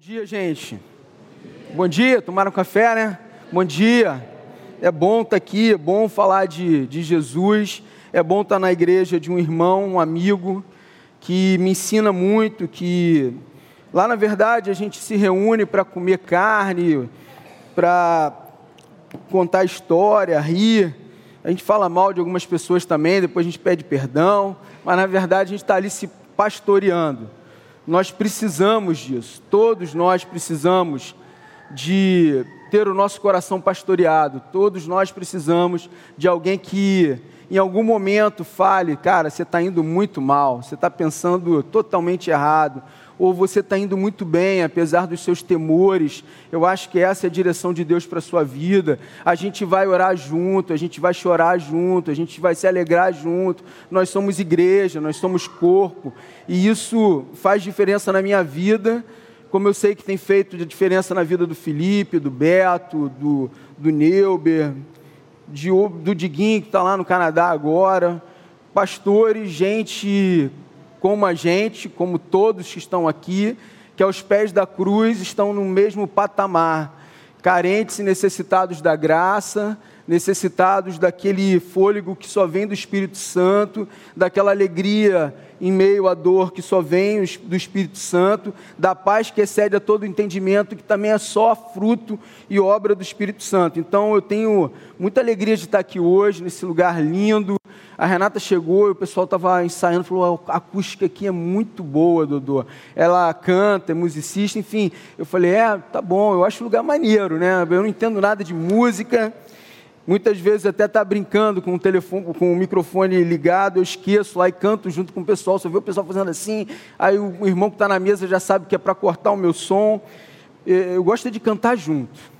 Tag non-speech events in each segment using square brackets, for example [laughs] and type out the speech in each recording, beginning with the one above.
Bom dia, gente. Bom dia, tomaram café, né? Bom dia. É bom estar aqui, é bom falar de, de Jesus, é bom estar na igreja de um irmão, um amigo, que me ensina muito, que lá na verdade a gente se reúne para comer carne, para contar história, rir. A gente fala mal de algumas pessoas também, depois a gente pede perdão, mas na verdade a gente está ali se pastoreando. Nós precisamos disso, todos nós precisamos de ter o nosso coração pastoreado, todos nós precisamos de alguém que em algum momento fale, cara, você está indo muito mal, você está pensando totalmente errado, ou você está indo muito bem, apesar dos seus temores. Eu acho que essa é a direção de Deus para a sua vida. A gente vai orar junto, a gente vai chorar junto, a gente vai se alegrar junto. Nós somos igreja, nós somos corpo, e isso faz diferença na minha vida, como eu sei que tem feito diferença na vida do Felipe, do Beto, do, do Neuber, de, do Diguinho, que está lá no Canadá agora. Pastores, gente como a gente, como todos que estão aqui, que aos pés da cruz estão no mesmo patamar, carentes e necessitados da graça, necessitados daquele fôlego que só vem do Espírito Santo, daquela alegria em meio à dor que só vem do Espírito Santo, da paz que excede a todo entendimento, que também é só fruto e obra do Espírito Santo. Então eu tenho muita alegria de estar aqui hoje, nesse lugar lindo. A Renata chegou e o pessoal estava ensaiando, falou: a acústica aqui é muito boa, Dodô. Ela canta, é musicista, enfim. Eu falei: é, tá bom, eu acho o lugar maneiro, né? Eu não entendo nada de música. Muitas vezes até está brincando com o telefone, com o microfone ligado, eu esqueço lá e canto junto com o pessoal. Só vê o pessoal fazendo assim, aí o irmão que está na mesa já sabe que é para cortar o meu som. Eu gosto de cantar junto.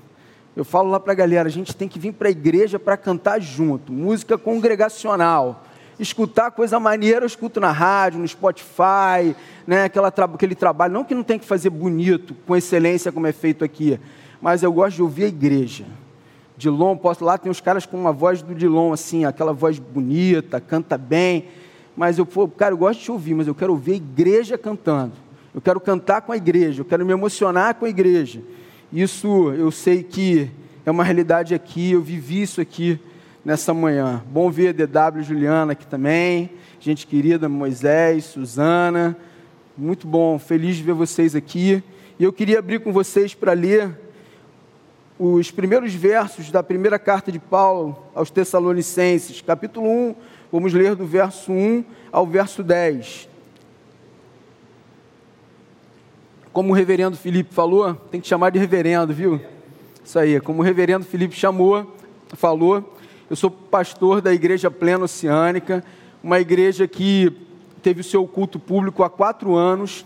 Eu falo lá para a galera, a gente tem que vir para a igreja para cantar junto, música congregacional. Escutar coisa maneira, eu escuto na rádio, no Spotify, né, aquela, aquele trabalho. Não que não tem que fazer bonito, com excelência, como é feito aqui, mas eu gosto de ouvir a igreja. Dilon, posso lá tem uns caras com uma voz do Dilon assim, aquela voz bonita, canta bem, mas eu, cara, eu gosto de te ouvir, mas eu quero ouvir a igreja cantando. Eu quero cantar com a igreja, eu quero me emocionar com a igreja. Isso eu sei que é uma realidade aqui, eu vivi isso aqui nessa manhã. Bom ver a DW Juliana aqui também, gente querida, Moisés, Suzana. Muito bom, feliz de ver vocês aqui. E eu queria abrir com vocês para ler os primeiros versos da primeira carta de Paulo aos Tessalonicenses, capítulo 1, vamos ler do verso 1 ao verso 10. Como o reverendo Felipe falou, tem que chamar de reverendo, viu? Isso aí, como o reverendo Felipe chamou, falou, eu sou pastor da Igreja Plena Oceânica, uma igreja que teve o seu culto público há quatro anos.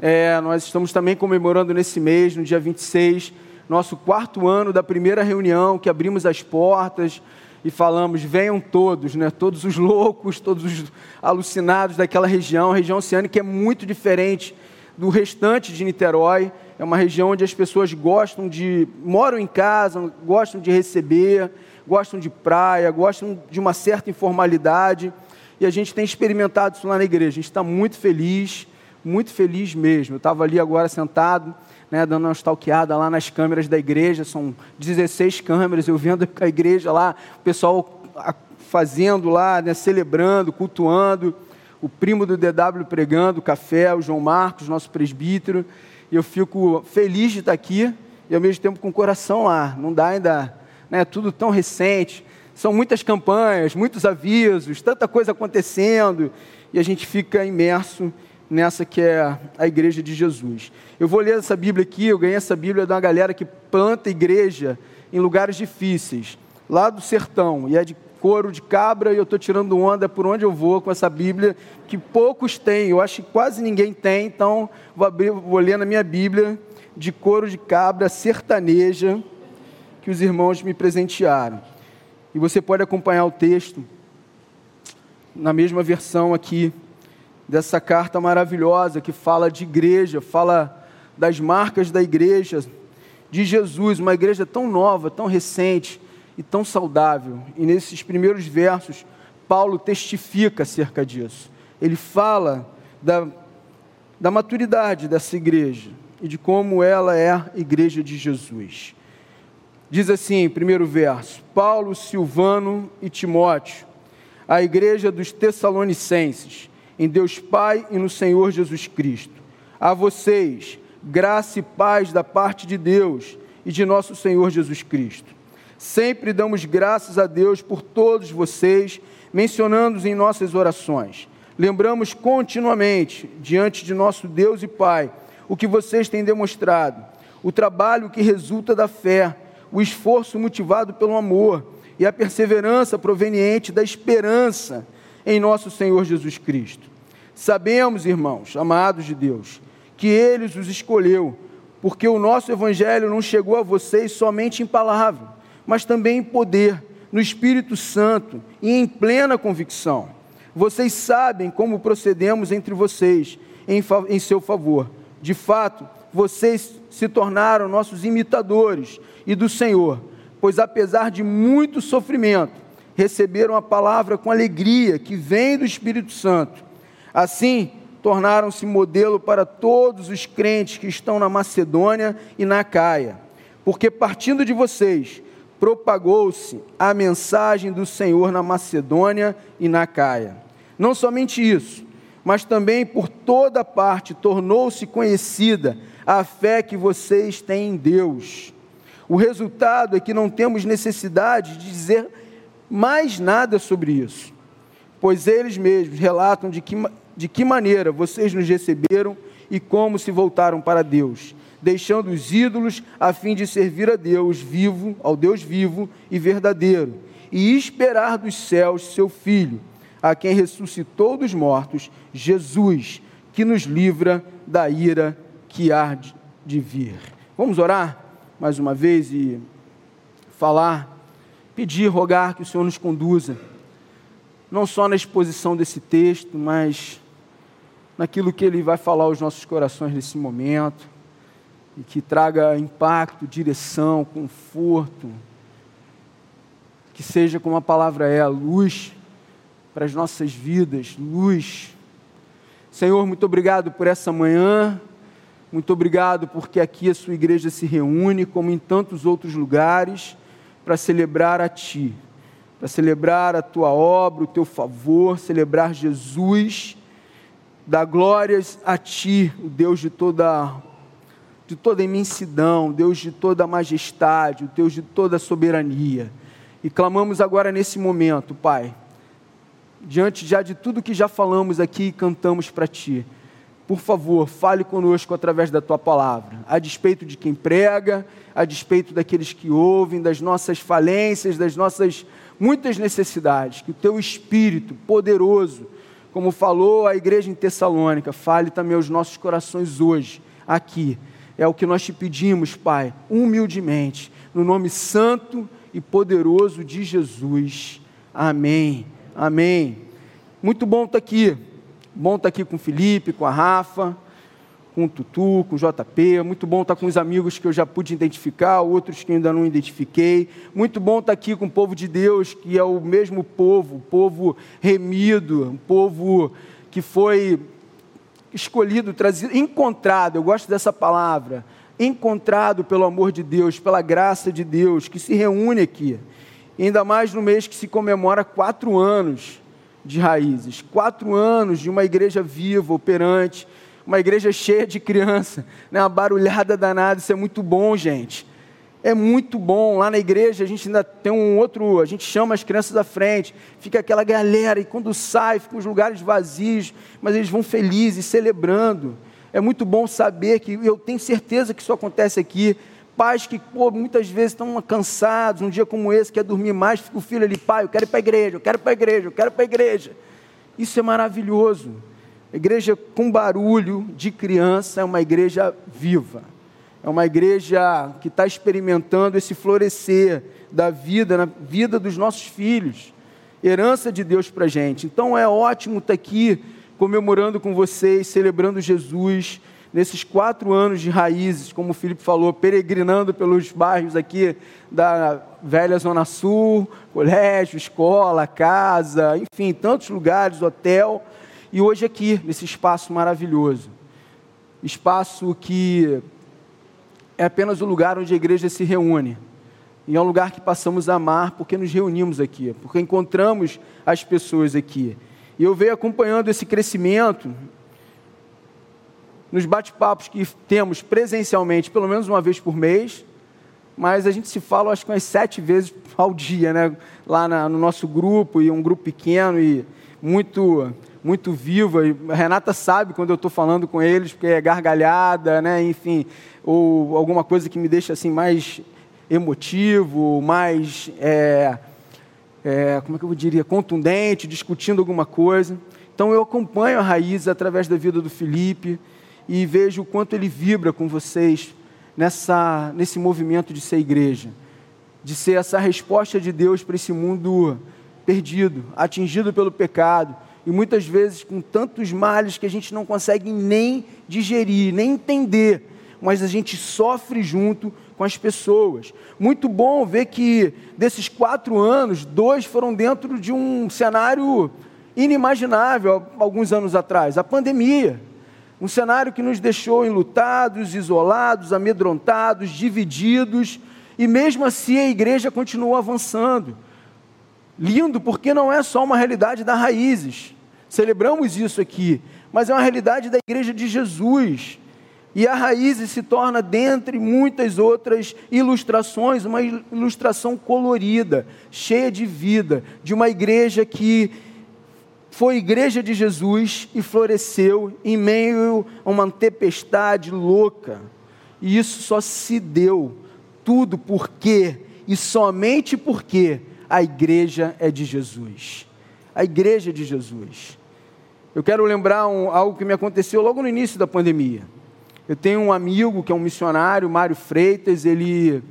É, nós estamos também comemorando nesse mês, no dia 26, nosso quarto ano da primeira reunião, que abrimos as portas e falamos: venham todos, né? todos os loucos, todos os alucinados daquela região. A região oceânica é muito diferente do restante de Niterói. É uma região onde as pessoas gostam de. moram em casa, gostam de receber, gostam de praia, gostam de uma certa informalidade. E a gente tem experimentado isso lá na igreja. A gente está muito feliz, muito feliz mesmo. Eu estava ali agora sentado né, dando uma stalkeada lá nas câmeras da igreja, são 16 câmeras, eu vendo a igreja lá, o pessoal fazendo lá, né, celebrando, cultuando, o primo do DW pregando, o café, o João Marcos, nosso presbítero, e eu fico feliz de estar aqui e ao mesmo tempo com o coração lá, não dá ainda, né, tudo tão recente, são muitas campanhas, muitos avisos, tanta coisa acontecendo, e a gente fica imerso nessa que é a igreja de Jesus. Eu vou ler essa Bíblia aqui, eu ganhei essa Bíblia de uma galera que planta igreja em lugares difíceis, lá do sertão, e é de couro de cabra, e eu estou tirando onda por onde eu vou com essa Bíblia, que poucos têm, eu acho que quase ninguém tem, então vou, abrir, vou ler na minha Bíblia, de couro de cabra sertaneja, que os irmãos me presentearam. E você pode acompanhar o texto na mesma versão aqui dessa carta maravilhosa que fala de igreja, fala das marcas da igreja, de Jesus, uma igreja tão nova, tão recente e tão saudável. E nesses primeiros versos, Paulo testifica acerca disso. Ele fala da, da maturidade dessa igreja. e de como ela é a igreja de Jesus. Diz assim, primeiro verso: Paulo, Silvano e Timóteo, a igreja dos Tessalonicenses, em Deus Pai e no Senhor Jesus Cristo. A vocês, graça e paz da parte de Deus e de nosso Senhor Jesus Cristo. Sempre damos graças a Deus por todos vocês, mencionando-os em nossas orações. Lembramos continuamente, diante de nosso Deus e Pai, o que vocês têm demonstrado, o trabalho que resulta da fé o esforço motivado pelo amor e a perseverança proveniente da esperança em nosso Senhor Jesus Cristo. Sabemos, irmãos, amados de Deus, que Ele os escolheu, porque o nosso Evangelho não chegou a vocês somente em palavra, mas também em poder, no Espírito Santo e em plena convicção. Vocês sabem como procedemos entre vocês em, em seu favor. De fato, vocês se tornaram nossos imitadores e do Senhor, pois apesar de muito sofrimento, receberam a palavra com alegria que vem do Espírito Santo. Assim, tornaram-se modelo para todos os crentes que estão na Macedônia e na Caia, porque partindo de vocês, propagou-se a mensagem do Senhor na Macedônia e na Caia. Não somente isso, mas também por toda parte tornou-se conhecida a fé que vocês têm em Deus. O resultado é que não temos necessidade de dizer mais nada sobre isso, pois eles mesmos relatam de que, de que maneira vocês nos receberam e como se voltaram para Deus, deixando os ídolos a fim de servir a Deus vivo, ao Deus vivo e verdadeiro, e esperar dos céus seu Filho, a quem ressuscitou dos mortos, Jesus, que nos livra da ira que há de vir. Vamos orar? mais uma vez e falar, pedir, rogar que o Senhor nos conduza, não só na exposição desse texto, mas naquilo que Ele vai falar aos nossos corações nesse momento, e que traga impacto, direção, conforto, que seja como a palavra é, a luz para as nossas vidas, luz. Senhor, muito obrigado por essa manhã. Muito obrigado porque aqui a sua igreja se reúne, como em tantos outros lugares, para celebrar a Ti, para celebrar a Tua obra, o Teu favor, celebrar Jesus, dar glórias a Ti, o Deus de toda, de toda imensidão, Deus de toda majestade, o Deus de toda soberania. E clamamos agora nesse momento, Pai, diante já de tudo que já falamos aqui e cantamos para Ti por favor, fale conosco através da tua palavra, a despeito de quem prega, a despeito daqueles que ouvem, das nossas falências, das nossas muitas necessidades, que o teu espírito poderoso, como falou a igreja em Tessalônica, fale também aos nossos corações hoje, aqui. É o que nós te pedimos, Pai, humildemente, no nome santo e poderoso de Jesus. Amém. Amém. Muito bom estar aqui. Bom estar aqui com o Felipe, com a Rafa, com o Tutu, com o JP. Muito bom estar com os amigos que eu já pude identificar, outros que ainda não identifiquei. Muito bom estar aqui com o povo de Deus, que é o mesmo povo, o povo remido, um povo que foi escolhido, trazido, encontrado. Eu gosto dessa palavra. Encontrado pelo amor de Deus, pela graça de Deus, que se reúne aqui. ainda mais no mês que se comemora quatro anos de raízes. Quatro anos de uma igreja viva, operante, uma igreja cheia de criança, né? uma barulhada danada, isso é muito bom, gente. É muito bom. Lá na igreja a gente ainda tem um outro, a gente chama as crianças à frente, fica aquela galera, e quando sai, ficam os lugares vazios, mas eles vão felizes, celebrando. É muito bom saber que eu tenho certeza que isso acontece aqui pais que pô, muitas vezes estão cansados, um dia como esse, quer dormir mais, fica o filho ali, pai, eu quero ir para a igreja, eu quero ir para a igreja, eu quero ir para a igreja. Isso é maravilhoso. A igreja com barulho de criança é uma igreja viva. É uma igreja que está experimentando esse florescer da vida, na vida dos nossos filhos. Herança de Deus para a gente. Então é ótimo estar aqui comemorando com vocês, celebrando Jesus nesses quatro anos de raízes, como o Felipe falou, peregrinando pelos bairros aqui da velha Zona Sul, colégio, escola, casa, enfim, tantos lugares, hotel, e hoje aqui, nesse espaço maravilhoso. espaço que é apenas o lugar onde a igreja se reúne. E é um lugar que passamos a amar porque nos reunimos aqui, porque encontramos as pessoas aqui. E eu venho acompanhando esse crescimento nos bate-papos que temos presencialmente, pelo menos uma vez por mês, mas a gente se fala, acho que umas sete vezes [laughs] ao dia, né? Lá na, no nosso grupo, e um grupo pequeno e muito muito viva. E a Renata sabe quando eu estou falando com eles, porque é gargalhada, né? enfim, ou alguma coisa que me deixa assim mais emotivo, mais, é, é, como é que eu diria, contundente, discutindo alguma coisa. Então eu acompanho a Raiz através da vida do Felipe e vejo o quanto ele vibra com vocês nessa, nesse movimento de ser igreja, de ser essa resposta de Deus para esse mundo perdido, atingido pelo pecado, e muitas vezes com tantos males que a gente não consegue nem digerir, nem entender, mas a gente sofre junto com as pessoas. Muito bom ver que desses quatro anos, dois foram dentro de um cenário inimaginável alguns anos atrás a pandemia. Um cenário que nos deixou enlutados, isolados, amedrontados, divididos, e mesmo assim a igreja continuou avançando lindo porque não é só uma realidade das raízes. Celebramos isso aqui, mas é uma realidade da igreja de Jesus. E a raiz se torna, dentre muitas outras ilustrações, uma ilustração colorida, cheia de vida, de uma igreja que foi igreja de Jesus e floresceu em meio a uma tempestade louca. E isso só se deu, tudo porque, e somente porque, a igreja é de Jesus. A igreja é de Jesus. Eu quero lembrar um, algo que me aconteceu logo no início da pandemia. Eu tenho um amigo que é um missionário, Mário Freitas, ele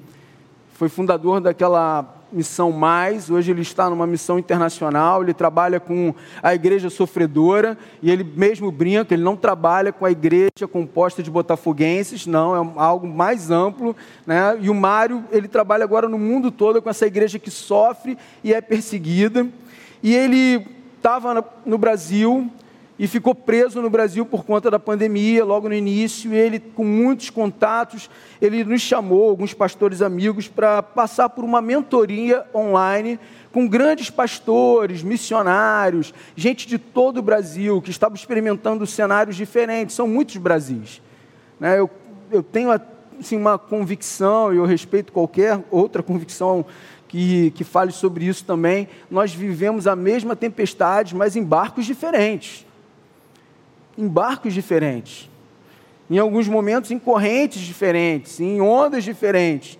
foi fundador daquela missão mais, hoje ele está numa missão internacional, ele trabalha com a igreja sofredora, e ele mesmo brinca, ele não trabalha com a igreja composta de botafoguenses, não, é algo mais amplo, né? e o Mário, ele trabalha agora no mundo todo com essa igreja que sofre e é perseguida, e ele estava no Brasil, e ficou preso no Brasil por conta da pandemia, logo no início, e ele, com muitos contatos, ele nos chamou, alguns pastores amigos, para passar por uma mentoria online com grandes pastores, missionários, gente de todo o Brasil, que estava experimentando cenários diferentes, são muitos Brasis. Né? Eu, eu tenho assim, uma convicção, e eu respeito qualquer outra convicção que, que fale sobre isso também, nós vivemos a mesma tempestade, mas em barcos diferentes em barcos diferentes, em alguns momentos em correntes diferentes, em ondas diferentes.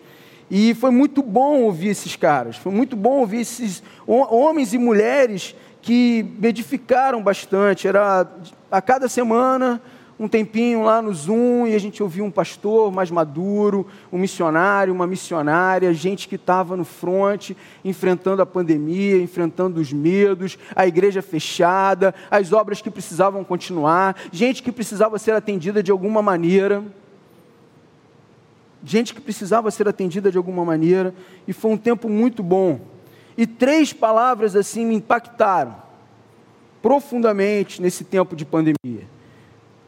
E foi muito bom ouvir esses caras, foi muito bom ouvir esses homens e mulheres que edificaram bastante. Era a cada semana um tempinho lá no Zoom e a gente ouvia um pastor mais maduro, um missionário, uma missionária, gente que estava no fronte, enfrentando a pandemia, enfrentando os medos, a igreja fechada, as obras que precisavam continuar, gente que precisava ser atendida de alguma maneira. Gente que precisava ser atendida de alguma maneira, e foi um tempo muito bom. E três palavras assim me impactaram profundamente nesse tempo de pandemia.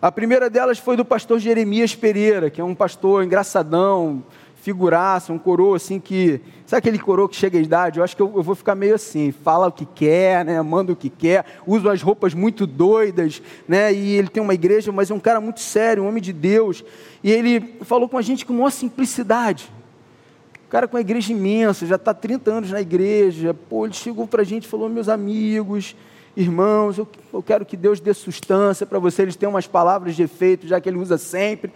A primeira delas foi do pastor Jeremias Pereira, que é um pastor engraçadão, figuraça, um coroa assim que. Sabe aquele coroa que chega à idade? Eu acho que eu, eu, vou ficar meio assim, fala o que quer, né? manda o que quer, usa as roupas muito doidas, né? E ele tem uma igreja, mas é um cara muito sério, um homem de Deus. E ele falou com a gente com maior simplicidade. O cara com a igreja imensa, já está 30 anos na igreja. Pô, ele chegou para a gente e falou: meus amigos, Irmãos, eu, eu quero que Deus dê sustância para você. Eles têm umas palavras de efeito, já que ele usa sempre.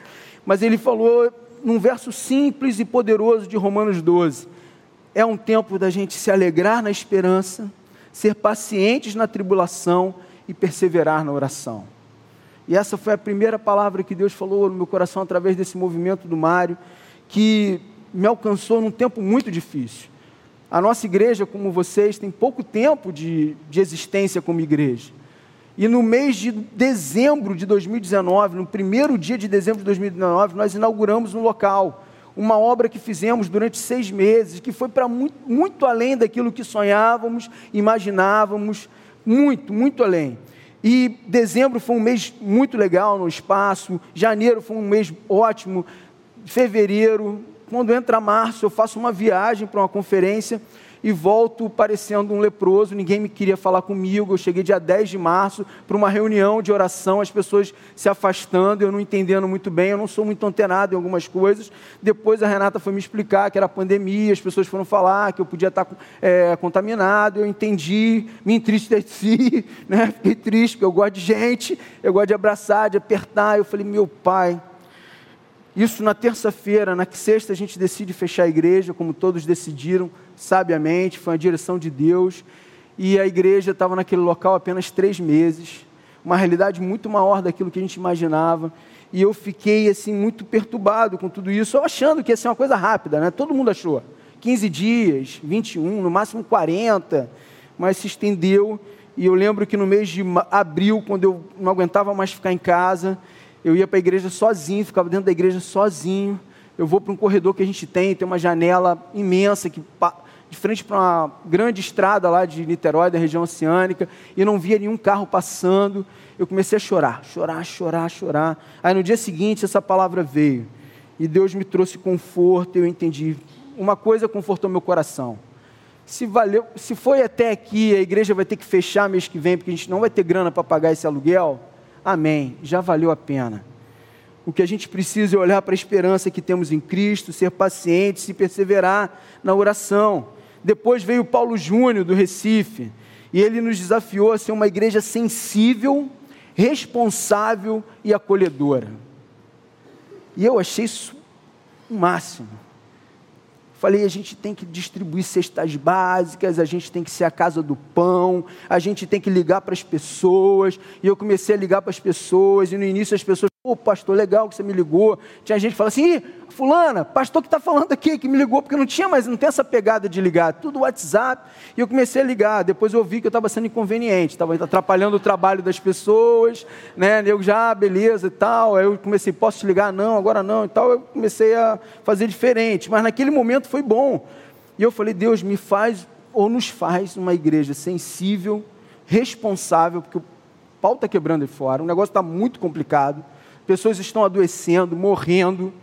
Mas ele falou num verso simples e poderoso de Romanos 12: é um tempo da gente se alegrar na esperança, ser pacientes na tribulação e perseverar na oração. E essa foi a primeira palavra que Deus falou no meu coração através desse movimento do Mário, que me alcançou num tempo muito difícil. A nossa igreja, como vocês, tem pouco tempo de, de existência como igreja. E no mês de dezembro de 2019, no primeiro dia de dezembro de 2019, nós inauguramos um local, uma obra que fizemos durante seis meses, que foi para muito, muito além daquilo que sonhávamos, imaginávamos, muito, muito além. E dezembro foi um mês muito legal no espaço, janeiro foi um mês ótimo, fevereiro, quando entra março, eu faço uma viagem para uma conferência e volto parecendo um leproso, ninguém me queria falar comigo. Eu cheguei dia 10 de março para uma reunião de oração, as pessoas se afastando, eu não entendendo muito bem, eu não sou muito antenado em algumas coisas. Depois a Renata foi me explicar que era pandemia, as pessoas foram falar que eu podia estar é, contaminado, eu entendi, me entristeci, [laughs] né? fiquei triste, porque eu gosto de gente, eu gosto de abraçar, de apertar. Eu falei, meu pai, isso na terça-feira, na sexta a gente decide fechar a igreja, como todos decidiram, sabiamente, foi uma direção de Deus. E a igreja estava naquele local apenas três meses, uma realidade muito maior daquilo que a gente imaginava. E eu fiquei assim muito perturbado com tudo isso, achando que ia ser uma coisa rápida, né? Todo mundo achou. 15 dias, 21, no máximo 40, mas se estendeu. E eu lembro que no mês de abril, quando eu não aguentava mais ficar em casa, eu ia para a igreja sozinho, ficava dentro da igreja sozinho. Eu vou para um corredor que a gente tem, tem uma janela imensa que de frente para uma grande estrada lá de Niterói, da região oceânica, e não via nenhum carro passando. Eu comecei a chorar, chorar, chorar, chorar. Aí no dia seguinte essa palavra veio e Deus me trouxe conforto. Eu entendi. Uma coisa confortou meu coração. Se valeu, se foi até aqui, a igreja vai ter que fechar mês que vem porque a gente não vai ter grana para pagar esse aluguel amém, já valeu a pena. O que a gente precisa é olhar para a esperança que temos em Cristo, ser pacientes e perseverar na oração. Depois veio Paulo Júnior do Recife, e ele nos desafiou a ser uma igreja sensível, responsável e acolhedora. E eu achei isso o máximo. Falei, a gente tem que distribuir cestas básicas, a gente tem que ser a casa do pão, a gente tem que ligar para as pessoas. E eu comecei a ligar para as pessoas, e no início as pessoas, pô, pastor, legal que você me ligou. Tinha gente que fala assim, fulana, pastor que está falando aqui, que me ligou, porque não tinha mais, não tem essa pegada de ligar, tudo WhatsApp. E eu comecei a ligar, depois eu vi que eu estava sendo inconveniente, estava atrapalhando o trabalho das pessoas, né? Eu já, ah, beleza e tal. Aí eu comecei, posso te ligar? Não, agora não e tal. Eu comecei a fazer diferente, mas naquele momento foi bom. E eu falei, Deus, me faz ou nos faz uma igreja sensível, responsável, porque o pau está quebrando aí fora, o negócio está muito complicado, pessoas estão adoecendo, morrendo,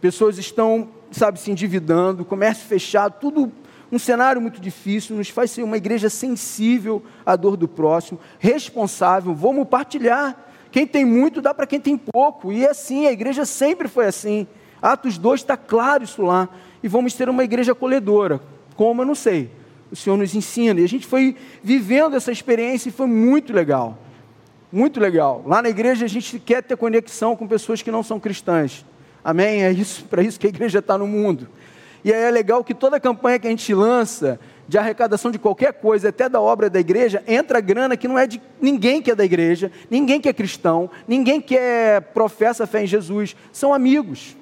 pessoas estão, sabe, se endividando, comércio fechado, tudo um cenário muito difícil, nos faz ser uma igreja sensível à dor do próximo, responsável, vamos partilhar. Quem tem muito dá para quem tem pouco, e é assim, a igreja sempre foi assim. Atos 2 está claro isso lá e vamos ter uma igreja acolhedora. Como eu não sei. O Senhor nos ensina. E a gente foi vivendo essa experiência e foi muito legal. Muito legal. Lá na igreja a gente quer ter conexão com pessoas que não são cristãs. Amém? É isso, para isso que a igreja está no mundo. E aí é legal que toda campanha que a gente lança, de arrecadação de qualquer coisa, até da obra da igreja, entra grana que não é de ninguém que é da igreja, ninguém que é cristão, ninguém que é professa fé em Jesus, são amigos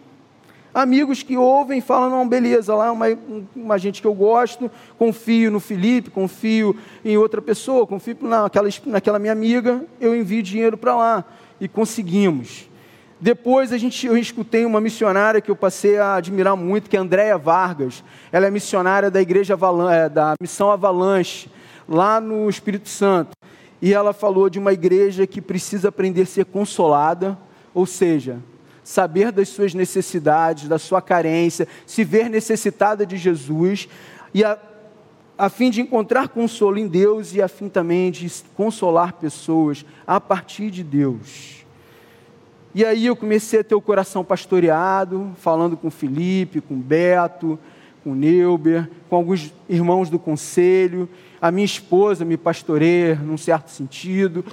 amigos que ouvem e falam, não, beleza, lá é uma, uma gente que eu gosto, confio no Felipe, confio em outra pessoa, confio naquela, naquela minha amiga, eu envio dinheiro para lá. E conseguimos. Depois a gente, eu escutei uma missionária que eu passei a admirar muito, que é Andréia Vargas. Ela é missionária da igreja é, da Missão Avalanche, lá no Espírito Santo. E ela falou de uma igreja que precisa aprender a ser consolada, ou seja, saber das suas necessidades, da sua carência, se ver necessitada de Jesus, e a, a fim de encontrar consolo em Deus e a fim também de consolar pessoas a partir de Deus. E aí eu comecei a ter o coração pastoreado, falando com Felipe, com Beto, com Neuber, com alguns irmãos do conselho, a minha esposa me pastoreia num certo sentido,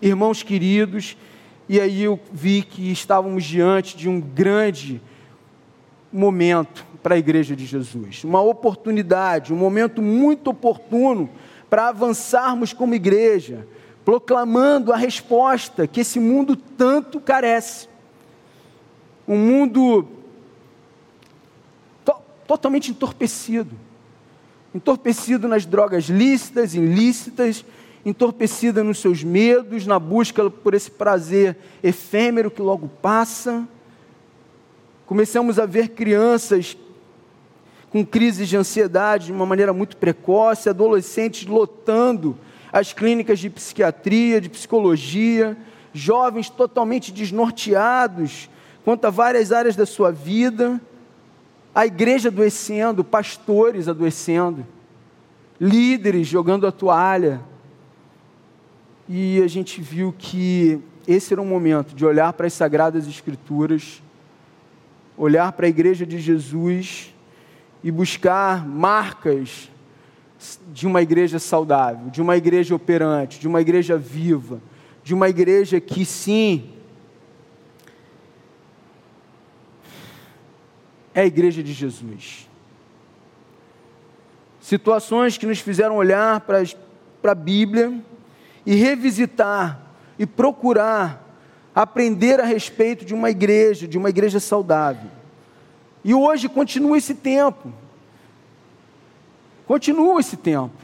irmãos queridos, e aí eu vi que estávamos diante de um grande momento para a igreja de Jesus, uma oportunidade, um momento muito oportuno para avançarmos como igreja, proclamando a resposta que esse mundo tanto carece. Um mundo to totalmente entorpecido entorpecido nas drogas lícitas, ilícitas, entorpecida nos seus medos, na busca por esse prazer efêmero que logo passa. Começamos a ver crianças com crises de ansiedade de uma maneira muito precoce, adolescentes lotando as clínicas de psiquiatria, de psicologia, jovens totalmente desnorteados quanto a várias áreas da sua vida, a igreja adoecendo, pastores adoecendo, líderes jogando a toalha. E a gente viu que esse era um momento de olhar para as sagradas escrituras, olhar para a igreja de Jesus e buscar marcas de uma igreja saudável, de uma igreja operante, de uma igreja viva, de uma igreja que sim é a igreja de Jesus. Situações que nos fizeram olhar para, para a Bíblia e revisitar e procurar aprender a respeito de uma igreja, de uma igreja saudável. E hoje continua esse tempo. Continua esse tempo.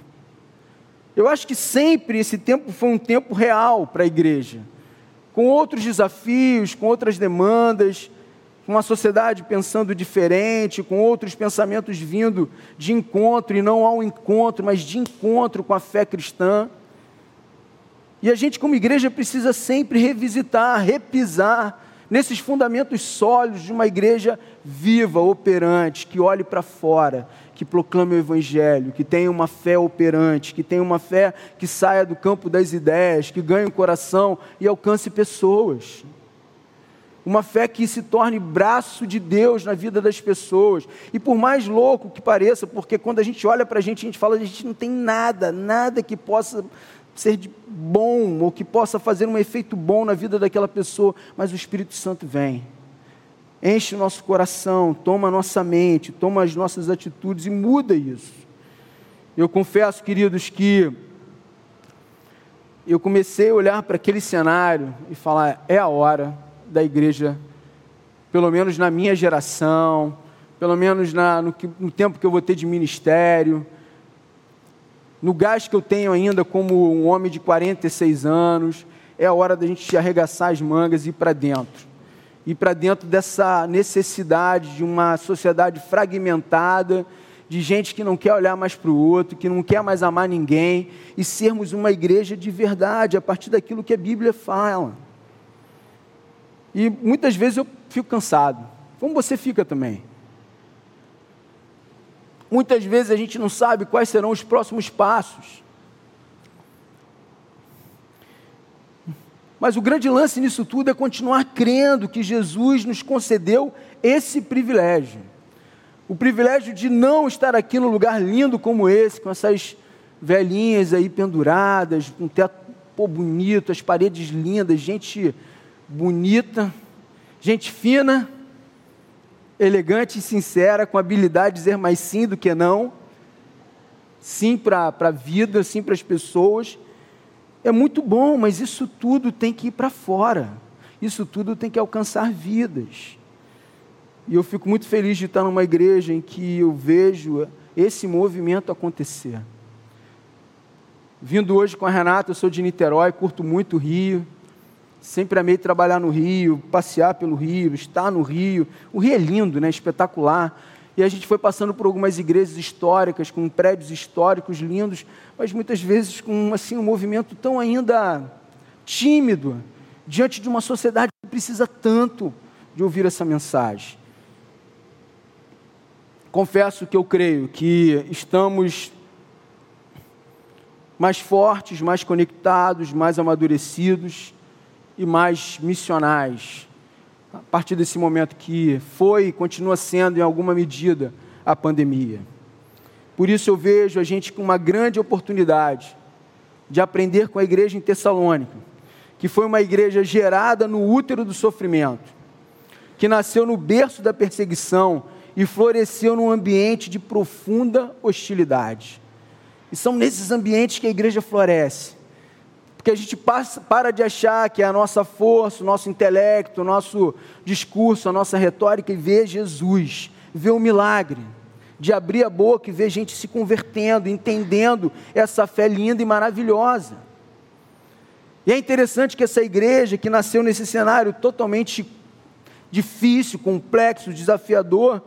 Eu acho que sempre esse tempo foi um tempo real para a igreja, com outros desafios, com outras demandas, com uma sociedade pensando diferente, com outros pensamentos vindo de encontro, e não ao encontro, mas de encontro com a fé cristã. E a gente, como igreja, precisa sempre revisitar, repisar nesses fundamentos sólidos de uma igreja viva, operante, que olhe para fora, que proclame o Evangelho, que tenha uma fé operante, que tenha uma fé que saia do campo das ideias, que ganhe o coração e alcance pessoas. Uma fé que se torne braço de Deus na vida das pessoas. E por mais louco que pareça, porque quando a gente olha para a gente, a gente fala, a gente não tem nada, nada que possa ser de bom ou que possa fazer um efeito bom na vida daquela pessoa, mas o Espírito Santo vem. Enche o nosso coração, toma a nossa mente, toma as nossas atitudes e muda isso. Eu confesso, queridos, que eu comecei a olhar para aquele cenário e falar: é a hora da igreja, pelo menos na minha geração, pelo menos na, no, no tempo que eu vou ter de ministério, no gás que eu tenho ainda como um homem de 46 anos, é a hora da gente arregaçar as mangas e ir para dentro. Ir para dentro dessa necessidade de uma sociedade fragmentada, de gente que não quer olhar mais para o outro, que não quer mais amar ninguém, e sermos uma igreja de verdade, a partir daquilo que a Bíblia fala. E muitas vezes eu fico cansado, como você fica também. Muitas vezes a gente não sabe quais serão os próximos passos. Mas o grande lance nisso tudo é continuar crendo que Jesus nos concedeu esse privilégio. O privilégio de não estar aqui num lugar lindo como esse, com essas velhinhas aí penduradas, um teto pô, bonito, as paredes lindas, gente bonita, gente fina, elegante e sincera, com habilidade de dizer mais sim do que não, sim para a vida, sim para as pessoas. É muito bom, mas isso tudo tem que ir para fora, isso tudo tem que alcançar vidas. E eu fico muito feliz de estar numa igreja em que eu vejo esse movimento acontecer. Vindo hoje com a Renata, eu sou de Niterói, curto muito o Rio. Sempre amei trabalhar no Rio, passear pelo Rio, estar no Rio. O Rio é lindo, né? espetacular. E a gente foi passando por algumas igrejas históricas, com prédios históricos lindos, mas muitas vezes com assim, um movimento tão ainda tímido, diante de uma sociedade que precisa tanto de ouvir essa mensagem. Confesso que eu creio que estamos mais fortes, mais conectados, mais amadurecidos e mais missionais. A partir desse momento que foi e continua sendo, em alguma medida, a pandemia. Por isso eu vejo a gente com uma grande oportunidade de aprender com a igreja em Tessalônica, que foi uma igreja gerada no útero do sofrimento, que nasceu no berço da perseguição e floresceu num ambiente de profunda hostilidade. E são nesses ambientes que a igreja floresce porque a gente passa, para de achar que é a nossa força, o nosso intelecto, o nosso discurso, a nossa retórica e vê Jesus, vê o milagre de abrir a boca e ver gente se convertendo, entendendo essa fé linda e maravilhosa. E é interessante que essa igreja que nasceu nesse cenário totalmente difícil, complexo, desafiador,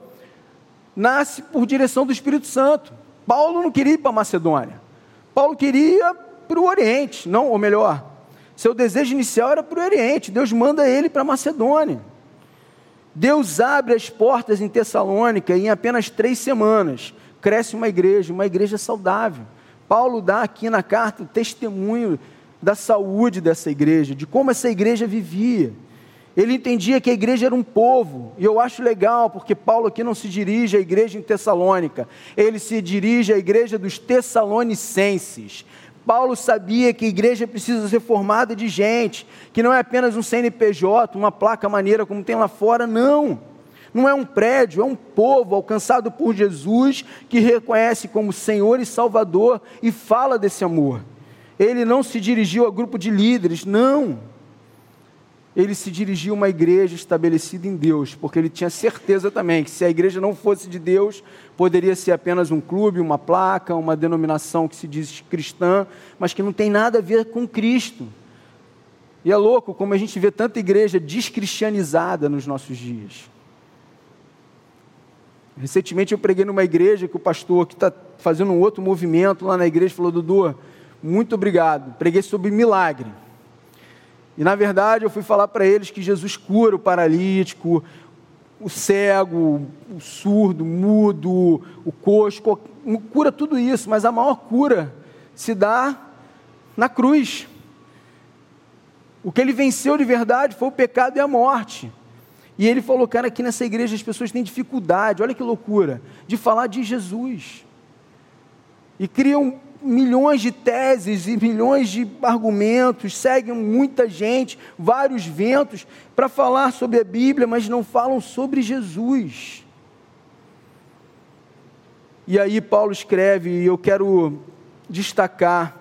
nasce por direção do Espírito Santo. Paulo não queria ir para Macedônia. Paulo queria para o Oriente, não, ou melhor, seu desejo inicial era para o Oriente. Deus manda ele para Macedônia. Deus abre as portas em Tessalônica e em apenas três semanas cresce uma igreja, uma igreja saudável. Paulo dá aqui na carta o testemunho da saúde dessa igreja, de como essa igreja vivia. Ele entendia que a igreja era um povo, e eu acho legal, porque Paulo aqui não se dirige à igreja em Tessalônica, ele se dirige à igreja dos Tessalonicenses. Paulo sabia que a igreja precisa ser formada de gente, que não é apenas um CNPJ, uma placa maneira como tem lá fora, não. Não é um prédio, é um povo alcançado por Jesus que reconhece como Senhor e Salvador e fala desse amor. Ele não se dirigiu a grupo de líderes, não ele se dirigiu a uma igreja estabelecida em Deus, porque ele tinha certeza também que se a igreja não fosse de Deus, poderia ser apenas um clube, uma placa, uma denominação que se diz cristã, mas que não tem nada a ver com Cristo. E é louco como a gente vê tanta igreja descristianizada nos nossos dias. Recentemente eu preguei numa igreja que o pastor que está fazendo um outro movimento lá na igreja falou: Dudu, muito obrigado. Preguei sobre milagre. E na verdade eu fui falar para eles que Jesus cura o paralítico, o cego, o surdo, o mudo, o coxo, cura tudo isso, mas a maior cura se dá na cruz. O que ele venceu de verdade foi o pecado e a morte. E ele falou, cara, aqui nessa igreja as pessoas têm dificuldade, olha que loucura, de falar de Jesus. E criam milhões de teses e milhões de argumentos, seguem muita gente, vários ventos, para falar sobre a Bíblia, mas não falam sobre Jesus. E aí Paulo escreve, e eu quero destacar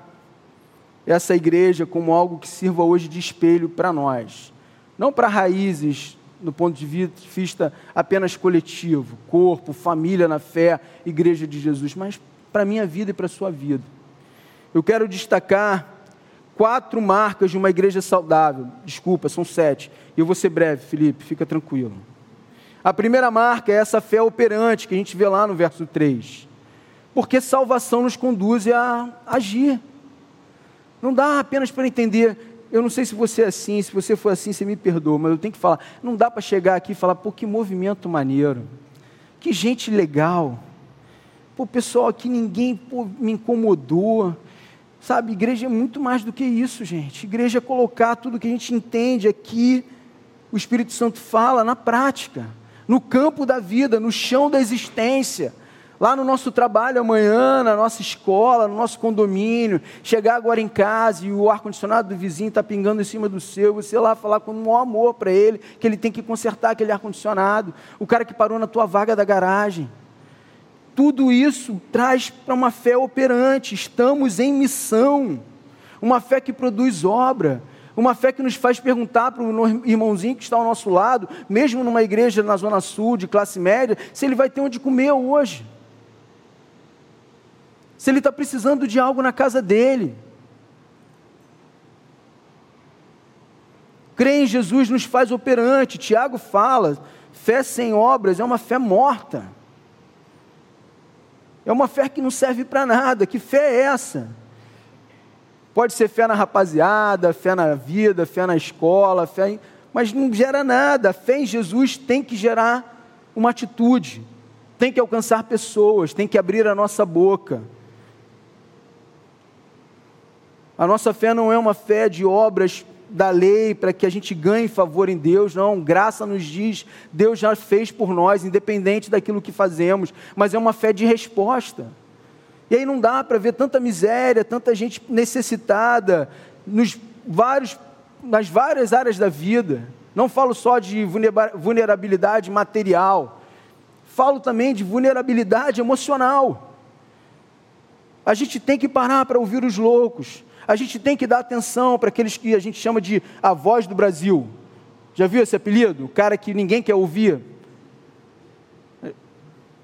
essa igreja como algo que sirva hoje de espelho para nós. Não para raízes, no ponto de vista apenas coletivo, corpo, família na fé, igreja de Jesus, mas para a minha vida e para a sua vida. Eu quero destacar quatro marcas de uma igreja saudável. Desculpa, são sete. E eu vou ser breve, Felipe, fica tranquilo. A primeira marca é essa fé operante que a gente vê lá no verso 3. Porque salvação nos conduz a agir. Não dá apenas para entender. Eu não sei se você é assim, se você for assim, você me perdoa, mas eu tenho que falar. Não dá para chegar aqui e falar, pô, que movimento maneiro. Que gente legal. Pô, pessoal aqui ninguém pô, me incomodou. Sabe, igreja é muito mais do que isso, gente. Igreja é colocar tudo que a gente entende aqui, o Espírito Santo fala na prática, no campo da vida, no chão da existência. Lá no nosso trabalho amanhã, na nossa escola, no nosso condomínio, chegar agora em casa e o ar-condicionado do vizinho está pingando em cima do seu, você lá falar com um amor para ele, que ele tem que consertar aquele ar-condicionado, o cara que parou na tua vaga da garagem tudo isso traz para uma fé operante, estamos em missão, uma fé que produz obra, uma fé que nos faz perguntar para o irmãozinho que está ao nosso lado, mesmo numa igreja na Zona Sul, de classe média, se ele vai ter onde comer hoje, se ele está precisando de algo na casa dele. Crer em Jesus nos faz operante, Tiago fala, fé sem obras é uma fé morta. É uma fé que não serve para nada. Que fé é essa? Pode ser fé na rapaziada, fé na vida, fé na escola, fé em... mas não gera nada. A fé em Jesus tem que gerar uma atitude, tem que alcançar pessoas, tem que abrir a nossa boca. A nossa fé não é uma fé de obras da lei para que a gente ganhe favor em Deus, não. Graça nos diz, Deus já fez por nós, independente daquilo que fazemos, mas é uma fé de resposta. E aí não dá para ver tanta miséria, tanta gente necessitada nos vários, nas várias áreas da vida. Não falo só de vulnerabilidade material, falo também de vulnerabilidade emocional. A gente tem que parar para ouvir os loucos a gente tem que dar atenção para aqueles que a gente chama de a voz do Brasil. Já viu esse apelido? O cara que ninguém quer ouvir.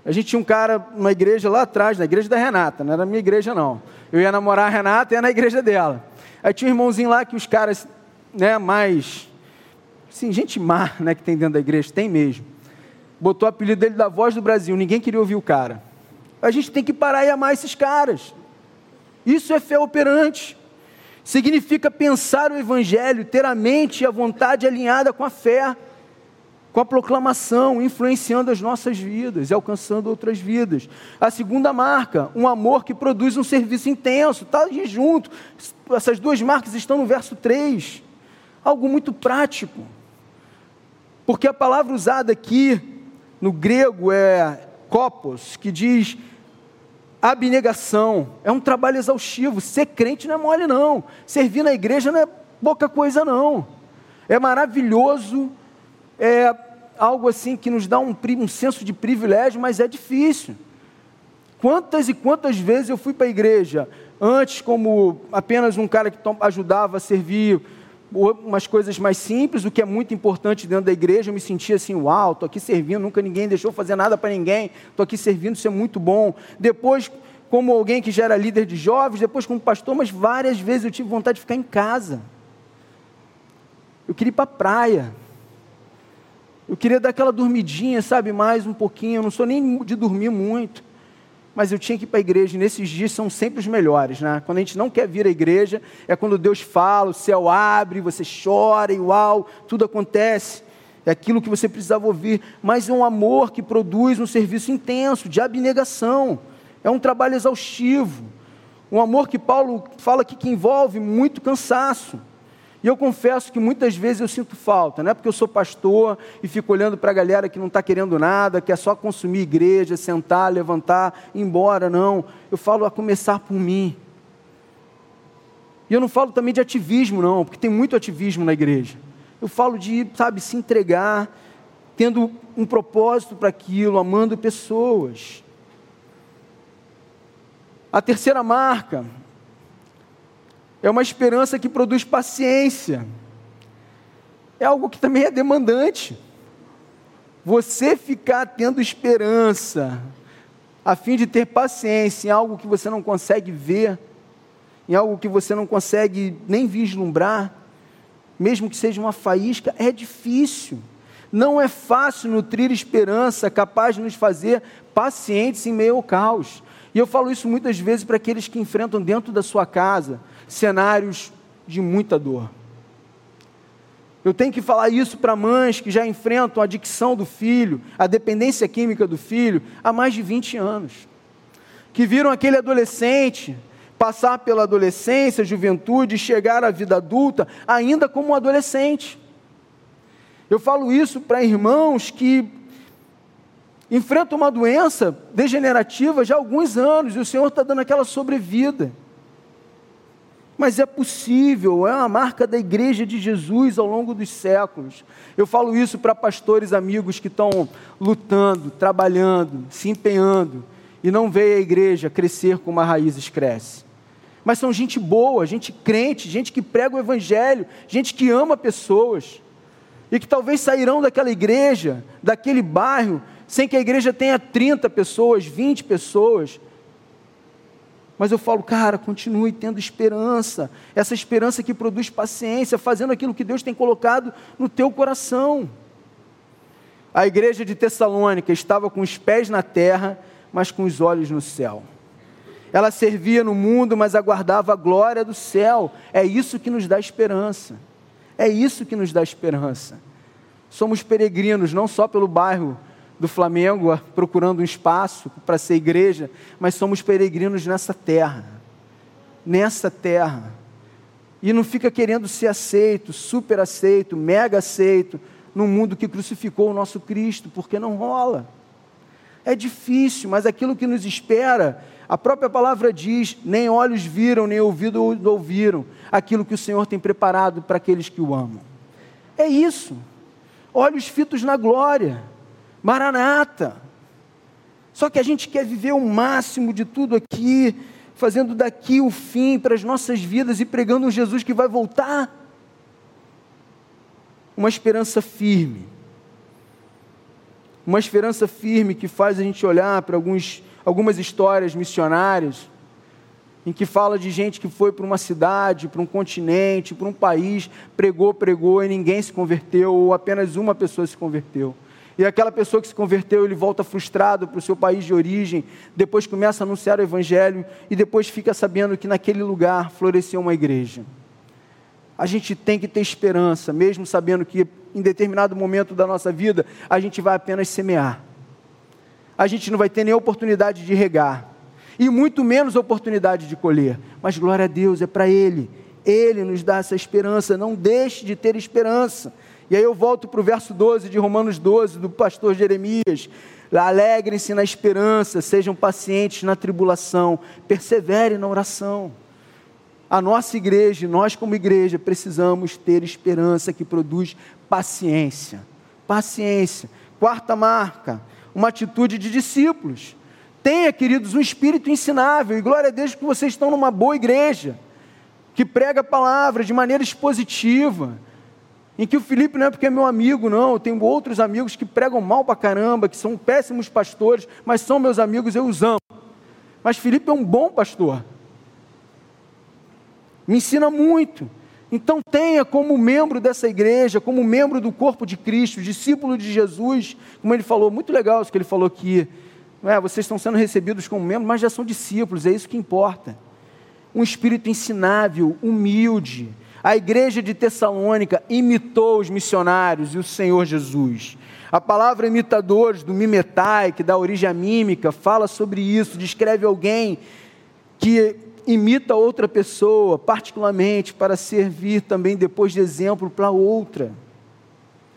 A gente tinha um cara numa igreja lá atrás, na igreja da Renata, não era minha igreja não. Eu ia namorar a Renata e ia na igreja dela. Aí tinha um irmãozinho lá que os caras, né, mais, assim, gente má, né, que tem dentro da igreja, tem mesmo. botou o apelido dele da voz do Brasil, ninguém queria ouvir o cara. A gente tem que parar e amar esses caras. Isso é fé operante. Significa pensar o Evangelho, ter a mente e a vontade alinhada com a fé, com a proclamação, influenciando as nossas vidas e alcançando outras vidas. A segunda marca, um amor que produz um serviço intenso, está junto. Essas duas marcas estão no verso 3. Algo muito prático. Porque a palavra usada aqui no grego é copos, que diz abnegação, é um trabalho exaustivo. Ser crente não é mole, não. Servir na igreja não é pouca coisa, não. É maravilhoso, é algo assim que nos dá um, um senso de privilégio, mas é difícil. Quantas e quantas vezes eu fui para a igreja, antes como apenas um cara que ajudava a servir umas coisas mais simples, o que é muito importante dentro da igreja, eu me sentia assim, uau, estou aqui servindo, nunca ninguém deixou fazer nada para ninguém, estou aqui servindo, isso é muito bom. Depois, como alguém que já era líder de jovens, depois como pastor, mas várias vezes eu tive vontade de ficar em casa. Eu queria ir para a praia. Eu queria dar aquela dormidinha, sabe, mais um pouquinho. Eu não sou nem de dormir muito mas eu tinha que ir para a igreja, e nesses dias são sempre os melhores, né? Quando a gente não quer vir à igreja, é quando Deus fala, o céu abre, você chora e uau, tudo acontece. É aquilo que você precisava ouvir, mas é um amor que produz um serviço intenso, de abnegação, é um trabalho exaustivo, um amor que Paulo fala que envolve muito cansaço. E eu confesso que muitas vezes eu sinto falta, não é porque eu sou pastor e fico olhando para a galera que não está querendo nada, que é só consumir igreja, sentar, levantar, ir embora, não. Eu falo a começar por mim. E eu não falo também de ativismo, não, porque tem muito ativismo na igreja. Eu falo de, sabe, se entregar, tendo um propósito para aquilo, amando pessoas. A terceira marca é uma esperança que produz paciência. É algo que também é demandante. Você ficar tendo esperança, a fim de ter paciência em algo que você não consegue ver, em algo que você não consegue nem vislumbrar, mesmo que seja uma faísca, é difícil. Não é fácil nutrir esperança capaz de nos fazer pacientes em meio ao caos. E eu falo isso muitas vezes para aqueles que enfrentam dentro da sua casa cenários de muita dor. Eu tenho que falar isso para mães que já enfrentam a adicção do filho, a dependência química do filho, há mais de 20 anos. Que viram aquele adolescente passar pela adolescência, juventude, chegar à vida adulta, ainda como adolescente. Eu falo isso para irmãos que enfrentam uma doença degenerativa já há alguns anos e o Senhor está dando aquela sobrevida. Mas é possível, é uma marca da igreja de Jesus ao longo dos séculos. Eu falo isso para pastores amigos que estão lutando, trabalhando, se empenhando e não veem a igreja crescer como as raízes cresce. Mas são gente boa, gente crente, gente que prega o evangelho, gente que ama pessoas. E que talvez sairão daquela igreja, daquele bairro, sem que a igreja tenha 30 pessoas, 20 pessoas, mas eu falo, cara, continue tendo esperança, essa esperança que produz paciência, fazendo aquilo que Deus tem colocado no teu coração. A igreja de Tessalônica estava com os pés na terra, mas com os olhos no céu. Ela servia no mundo, mas aguardava a glória do céu. É isso que nos dá esperança. É isso que nos dá esperança. Somos peregrinos não só pelo bairro do Flamengo procurando um espaço para ser igreja, mas somos peregrinos nessa terra. Nessa terra. E não fica querendo ser aceito, super aceito, mega aceito, num mundo que crucificou o nosso Cristo, porque não rola. É difícil, mas aquilo que nos espera, a própria palavra diz: nem olhos viram, nem ouvido ouviram aquilo que o Senhor tem preparado para aqueles que o amam. É isso. Olhos fitos na glória. Maranata. Só que a gente quer viver o máximo de tudo aqui, fazendo daqui o fim para as nossas vidas e pregando um Jesus que vai voltar. Uma esperança firme. Uma esperança firme que faz a gente olhar para alguns, algumas histórias missionárias, em que fala de gente que foi para uma cidade, para um continente, para um país, pregou, pregou e ninguém se converteu, ou apenas uma pessoa se converteu. E aquela pessoa que se converteu, ele volta frustrado para o seu país de origem, depois começa a anunciar o Evangelho e depois fica sabendo que naquele lugar floresceu uma igreja. A gente tem que ter esperança, mesmo sabendo que em determinado momento da nossa vida a gente vai apenas semear. A gente não vai ter nem oportunidade de regar, e muito menos oportunidade de colher. Mas glória a Deus, é para Ele. Ele nos dá essa esperança. Não deixe de ter esperança. E aí eu volto para o verso 12 de Romanos 12, do pastor Jeremias. Alegrem-se na esperança, sejam pacientes na tribulação, perseverem na oração. A nossa igreja, nós como igreja, precisamos ter esperança que produz paciência. Paciência. Quarta marca, uma atitude de discípulos. Tenha, queridos, um espírito ensinável, e glória a Deus que vocês estão numa boa igreja, que prega a palavra de maneira expositiva em que o Felipe não é porque é meu amigo, não. Eu tenho outros amigos que pregam mal pra caramba, que são péssimos pastores, mas são meus amigos, eu os amo. Mas Felipe é um bom pastor. Me ensina muito. Então tenha como membro dessa igreja, como membro do corpo de Cristo, discípulo de Jesus, como ele falou, muito legal isso que ele falou aqui. É, vocês estão sendo recebidos como membros, mas já são discípulos, é isso que importa. Um espírito ensinável, humilde, a igreja de Tessalônica imitou os missionários e o Senhor Jesus. A palavra imitadores, do mimetai, que dá origem à mímica, fala sobre isso, descreve alguém que imita outra pessoa, particularmente para servir também depois de exemplo para outra.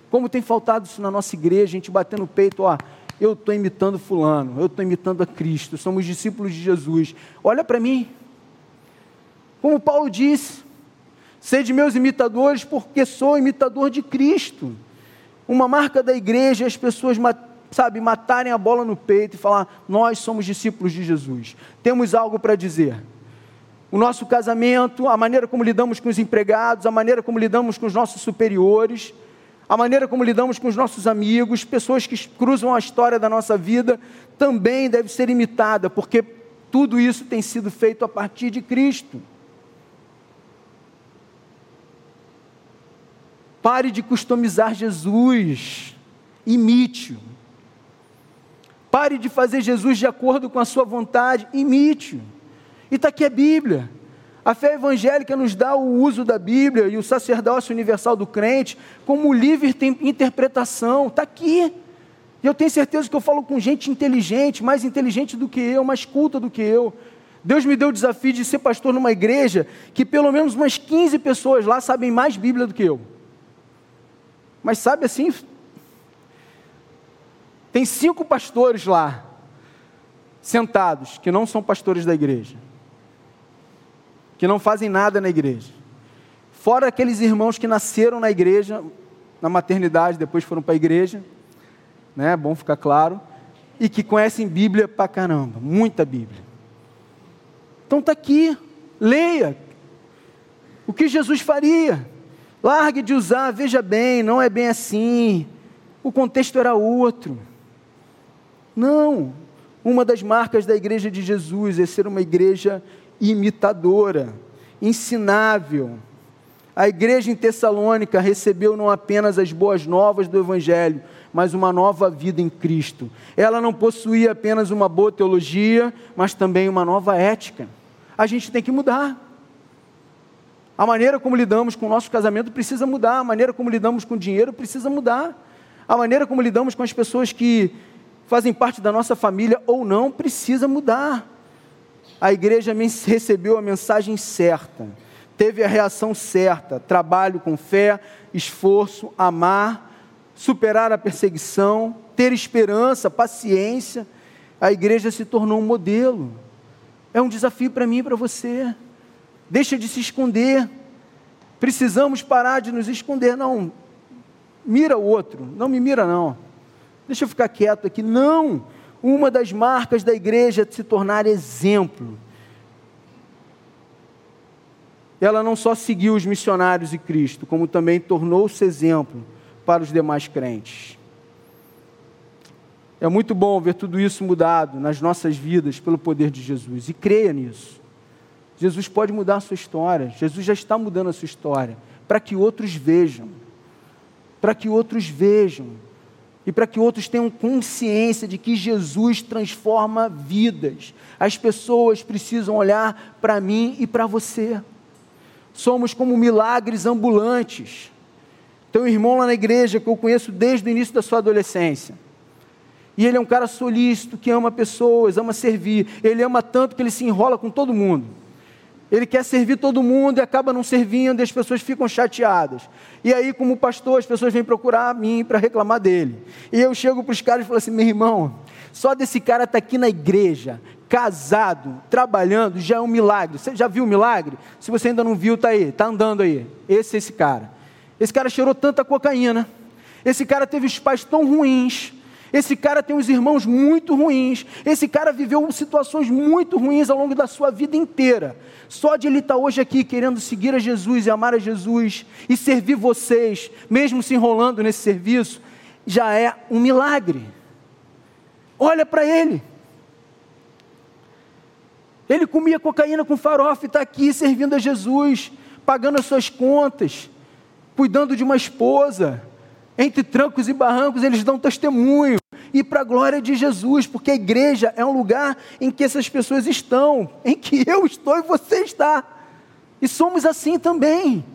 Como tem faltado isso na nossa igreja, a gente batendo no peito, ó, eu estou imitando fulano, eu estou imitando a Cristo, somos discípulos de Jesus. Olha para mim. Como Paulo disse, Sede meus imitadores, porque sou imitador de Cristo. Uma marca da igreja é as pessoas, sabe, matarem a bola no peito e falar: Nós somos discípulos de Jesus. Temos algo para dizer. O nosso casamento, a maneira como lidamos com os empregados, a maneira como lidamos com os nossos superiores, a maneira como lidamos com os nossos amigos, pessoas que cruzam a história da nossa vida, também deve ser imitada, porque tudo isso tem sido feito a partir de Cristo. Pare de customizar Jesus, imite-o. Pare de fazer Jesus de acordo com a sua vontade, imite-o. E está aqui a Bíblia. A fé evangélica nos dá o uso da Bíblia e o sacerdócio universal do crente como livre interpretação. Está aqui. E eu tenho certeza que eu falo com gente inteligente, mais inteligente do que eu, mais culta do que eu. Deus me deu o desafio de ser pastor numa igreja que pelo menos umas 15 pessoas lá sabem mais Bíblia do que eu. Mas sabe assim, tem cinco pastores lá, sentados, que não são pastores da igreja, que não fazem nada na igreja. Fora aqueles irmãos que nasceram na igreja, na maternidade, depois foram para a igreja, né? Bom ficar claro, e que conhecem Bíblia pra caramba, muita Bíblia. Então está aqui, leia o que Jesus faria. Largue de usar, veja bem, não é bem assim. O contexto era outro. Não. Uma das marcas da igreja de Jesus é ser uma igreja imitadora, ensinável. A igreja em Tessalônica recebeu não apenas as boas novas do Evangelho, mas uma nova vida em Cristo. Ela não possuía apenas uma boa teologia, mas também uma nova ética. A gente tem que mudar. A maneira como lidamos com o nosso casamento precisa mudar, a maneira como lidamos com o dinheiro precisa mudar, a maneira como lidamos com as pessoas que fazem parte da nossa família ou não precisa mudar. A igreja [laughs] recebeu a mensagem certa, teve a reação certa: trabalho com fé, esforço, amar, superar a perseguição, ter esperança, paciência. A igreja se tornou um modelo. É um desafio para mim e para você. Deixa de se esconder. Precisamos parar de nos esconder. Não, mira o outro. Não me mira, não. Deixa eu ficar quieto aqui. Não. Uma das marcas da igreja é se tornar exemplo. Ela não só seguiu os missionários e Cristo, como também tornou-se exemplo para os demais crentes. É muito bom ver tudo isso mudado nas nossas vidas pelo poder de Jesus. E creia nisso. Jesus pode mudar a sua história, Jesus já está mudando a sua história, para que outros vejam, para que outros vejam e para que outros tenham consciência de que Jesus transforma vidas. As pessoas precisam olhar para mim e para você. Somos como milagres ambulantes. Tem um irmão lá na igreja que eu conheço desde o início da sua adolescência. E ele é um cara solícito, que ama pessoas, ama servir. Ele ama tanto que ele se enrola com todo mundo. Ele quer servir todo mundo e acaba não servindo, e as pessoas ficam chateadas. E aí, como pastor, as pessoas vêm procurar mim para reclamar dele. E eu chego para os caras e falo assim: meu irmão, só desse cara estar tá aqui na igreja, casado, trabalhando, já é um milagre. Você já viu o milagre? Se você ainda não viu, está aí, está andando aí. Esse é esse cara. Esse cara cheirou tanta cocaína. Esse cara teve os pais tão ruins. Esse cara tem uns irmãos muito ruins. Esse cara viveu situações muito ruins ao longo da sua vida inteira. Só de ele estar hoje aqui querendo seguir a Jesus e amar a Jesus e servir vocês, mesmo se enrolando nesse serviço, já é um milagre. Olha para ele. Ele comia cocaína com farofa e está aqui servindo a Jesus, pagando as suas contas, cuidando de uma esposa. Entre trancos e barrancos, eles dão testemunho. E para a glória de Jesus, porque a igreja é um lugar em que essas pessoas estão, em que eu estou e você está. E somos assim também.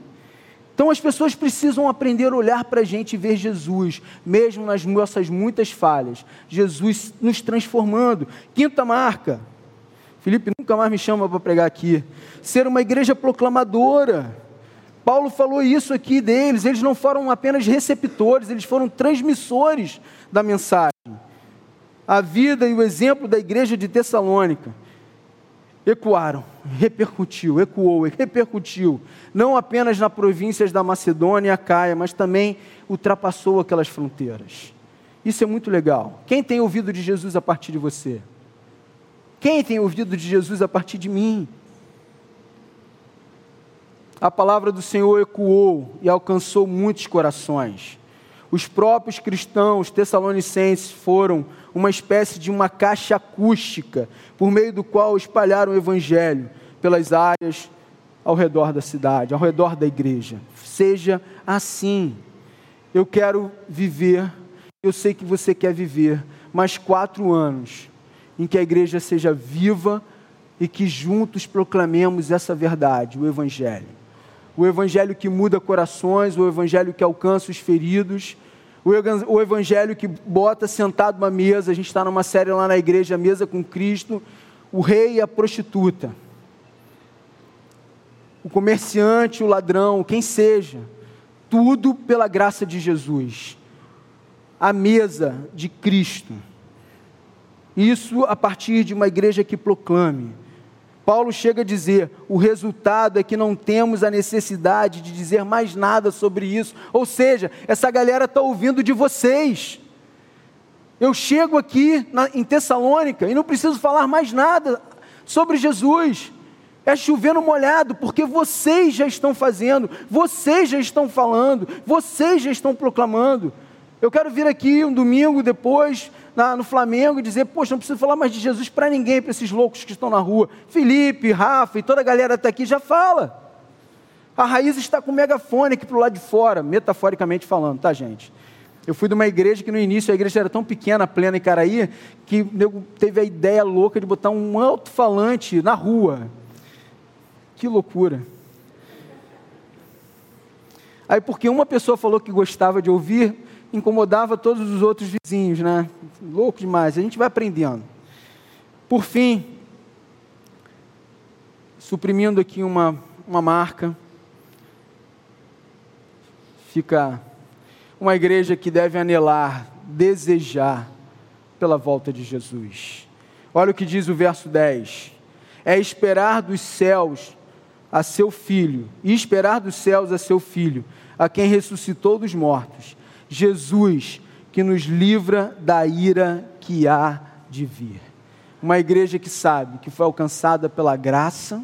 Então as pessoas precisam aprender a olhar para a gente e ver Jesus, mesmo nas nossas muitas falhas. Jesus nos transformando. Quinta marca. Felipe nunca mais me chama para pregar aqui. Ser uma igreja proclamadora. Paulo falou isso aqui deles. Eles não foram apenas receptores, eles foram transmissores da mensagem. A vida e o exemplo da igreja de Tessalônica ecoaram, repercutiu, ecoou, repercutiu, não apenas nas províncias da Macedônia e Acaia, mas também ultrapassou aquelas fronteiras. Isso é muito legal. Quem tem ouvido de Jesus a partir de você? Quem tem ouvido de Jesus a partir de mim? A palavra do Senhor ecoou e alcançou muitos corações. Os próprios cristãos tessalonicenses foram uma espécie de uma caixa acústica, por meio do qual espalharam o evangelho pelas áreas ao redor da cidade, ao redor da igreja. Seja assim. Eu quero viver, eu sei que você quer viver, mais quatro anos em que a igreja seja viva e que juntos proclamemos essa verdade, o Evangelho o evangelho que muda corações, o evangelho que alcança os feridos, o evangelho que bota sentado uma mesa. A gente está numa série lá na igreja, Mesa com Cristo, o rei e a prostituta, o comerciante, o ladrão, quem seja, tudo pela graça de Jesus. A mesa de Cristo. Isso a partir de uma igreja que proclame Paulo chega a dizer: o resultado é que não temos a necessidade de dizer mais nada sobre isso. Ou seja, essa galera está ouvindo de vocês. Eu chego aqui na, em Tessalônica e não preciso falar mais nada sobre Jesus. É chovendo molhado, porque vocês já estão fazendo, vocês já estão falando, vocês já estão proclamando. Eu quero vir aqui um domingo depois na, no Flamengo e dizer, poxa, não preciso falar mais de Jesus para ninguém, para esses loucos que estão na rua. Felipe, Rafa e toda a galera está aqui, já fala. A raiz está com o megafone aqui para o lado de fora, metaforicamente falando, tá, gente? Eu fui de uma igreja que no início a igreja era tão pequena, plena em Caraí, que teve a ideia louca de botar um alto-falante na rua. Que loucura. Aí, porque uma pessoa falou que gostava de ouvir, incomodava todos os outros vizinhos, né? Louco demais. A gente vai aprendendo. Por fim, suprimindo aqui uma, uma marca, fica uma igreja que deve anelar, desejar pela volta de Jesus. Olha o que diz o verso 10: é esperar dos céus a seu filho, e esperar dos céus a seu filho, a quem ressuscitou dos mortos Jesus que nos livra da ira que há de vir. Uma igreja que sabe que foi alcançada pela graça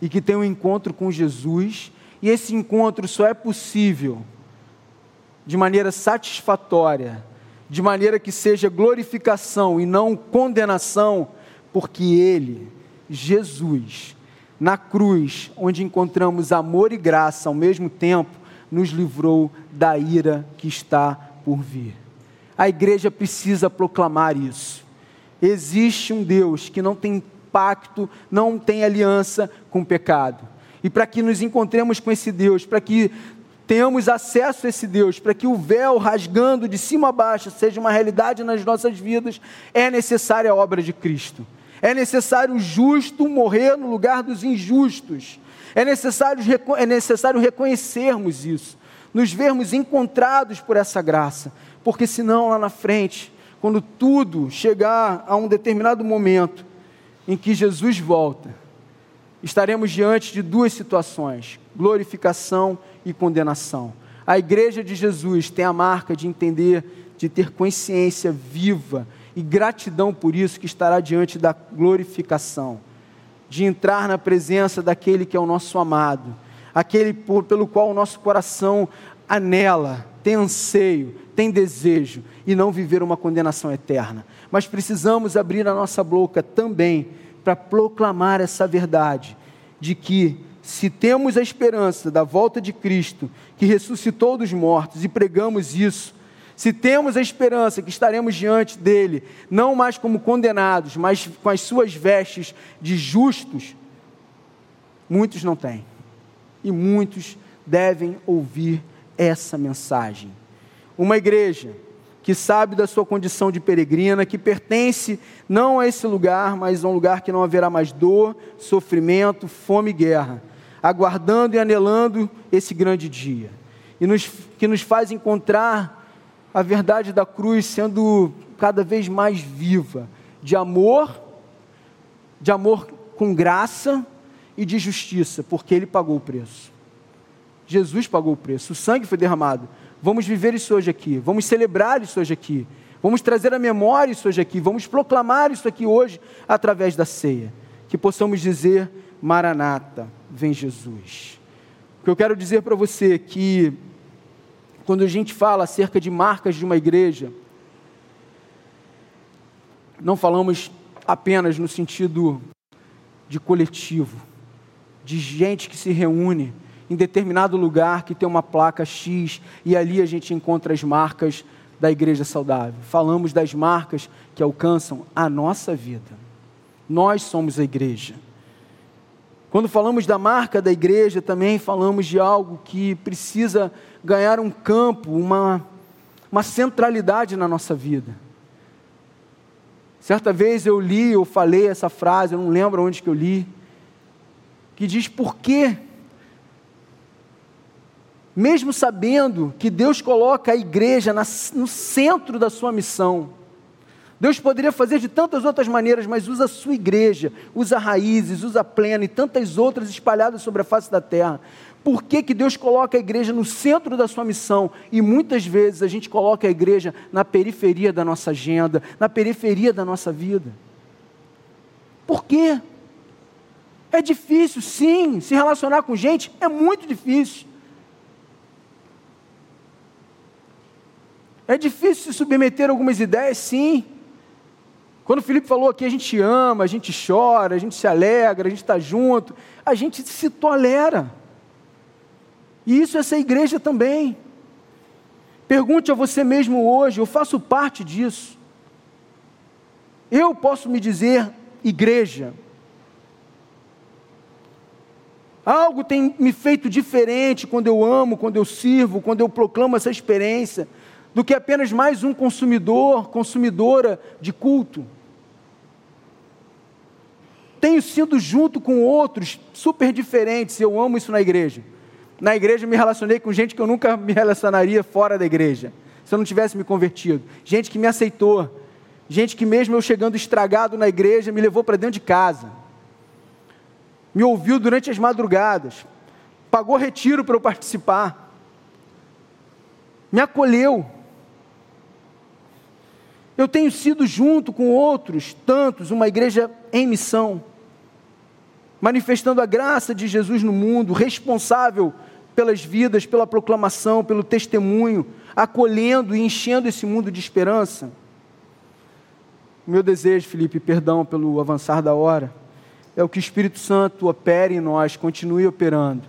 e que tem um encontro com Jesus, e esse encontro só é possível de maneira satisfatória, de maneira que seja glorificação e não condenação, porque Ele, Jesus, na cruz, onde encontramos amor e graça ao mesmo tempo, nos livrou da ira que está por vir. A igreja precisa proclamar isso. Existe um Deus que não tem pacto, não tem aliança com o pecado. E para que nos encontremos com esse Deus, para que tenhamos acesso a esse Deus, para que o véu rasgando de cima a baixo seja uma realidade nas nossas vidas, é necessária a obra de Cristo. É necessário o justo morrer no lugar dos injustos. É necessário, é necessário reconhecermos isso, nos vermos encontrados por essa graça, porque senão lá na frente, quando tudo chegar a um determinado momento em que Jesus volta, estaremos diante de duas situações: glorificação e condenação. A igreja de Jesus tem a marca de entender, de ter consciência viva e gratidão por isso que estará diante da glorificação, de entrar na presença daquele que é o nosso amado, aquele por, pelo qual o nosso coração anela, tem anseio, tem desejo e não viver uma condenação eterna. Mas precisamos abrir a nossa boca também para proclamar essa verdade de que se temos a esperança da volta de Cristo, que ressuscitou dos mortos, e pregamos isso, se temos a esperança que estaremos diante dele, não mais como condenados, mas com as suas vestes de justos, muitos não têm. E muitos devem ouvir essa mensagem. Uma igreja que sabe da sua condição de peregrina, que pertence não a esse lugar, mas a um lugar que não haverá mais dor, sofrimento, fome e guerra, aguardando e anelando esse grande dia, e nos, que nos faz encontrar a verdade da cruz sendo cada vez mais viva, de amor, de amor com graça e de justiça, porque Ele pagou o preço. Jesus pagou o preço, o sangue foi derramado Vamos viver isso hoje aqui, vamos celebrar isso hoje aqui, vamos trazer a memória isso hoje aqui, vamos proclamar isso aqui hoje através da ceia. Que possamos dizer: Maranata, vem Jesus. O que eu quero dizer para você é que, quando a gente fala acerca de marcas de uma igreja, não falamos apenas no sentido de coletivo, de gente que se reúne em determinado lugar que tem uma placa X e ali a gente encontra as marcas da igreja saudável. Falamos das marcas que alcançam a nossa vida. Nós somos a igreja. Quando falamos da marca da igreja, também falamos de algo que precisa ganhar um campo, uma, uma centralidade na nossa vida. Certa vez eu li, eu falei essa frase, eu não lembro onde que eu li, que diz por que mesmo sabendo que Deus coloca a igreja no centro da sua missão. Deus poderia fazer de tantas outras maneiras, mas usa a sua igreja, usa raízes, usa plena e tantas outras espalhadas sobre a face da terra. Por que, que Deus coloca a igreja no centro da sua missão e muitas vezes a gente coloca a igreja na periferia da nossa agenda, na periferia da nossa vida? Por quê? É difícil, sim, se relacionar com gente é muito difícil. É difícil se submeter a algumas ideias, sim. Quando o Felipe falou aqui, a gente ama, a gente chora, a gente se alegra, a gente está junto, a gente se tolera. E isso essa igreja também. Pergunte a você mesmo hoje, eu faço parte disso. Eu posso me dizer igreja. Algo tem me feito diferente quando eu amo, quando eu sirvo, quando eu proclamo essa experiência do que apenas mais um consumidor, consumidora de culto. Tenho sido junto com outros super diferentes, eu amo isso na igreja. Na igreja me relacionei com gente que eu nunca me relacionaria fora da igreja, se eu não tivesse me convertido. Gente que me aceitou, gente que mesmo eu chegando estragado na igreja me levou para dentro de casa. Me ouviu durante as madrugadas, pagou retiro para eu participar, me acolheu. Eu tenho sido junto com outros tantos, uma igreja em missão, manifestando a graça de Jesus no mundo, responsável pelas vidas, pela proclamação, pelo testemunho, acolhendo e enchendo esse mundo de esperança. Meu desejo, Felipe, perdão pelo avançar da hora, é o que o Espírito Santo opere em nós, continue operando.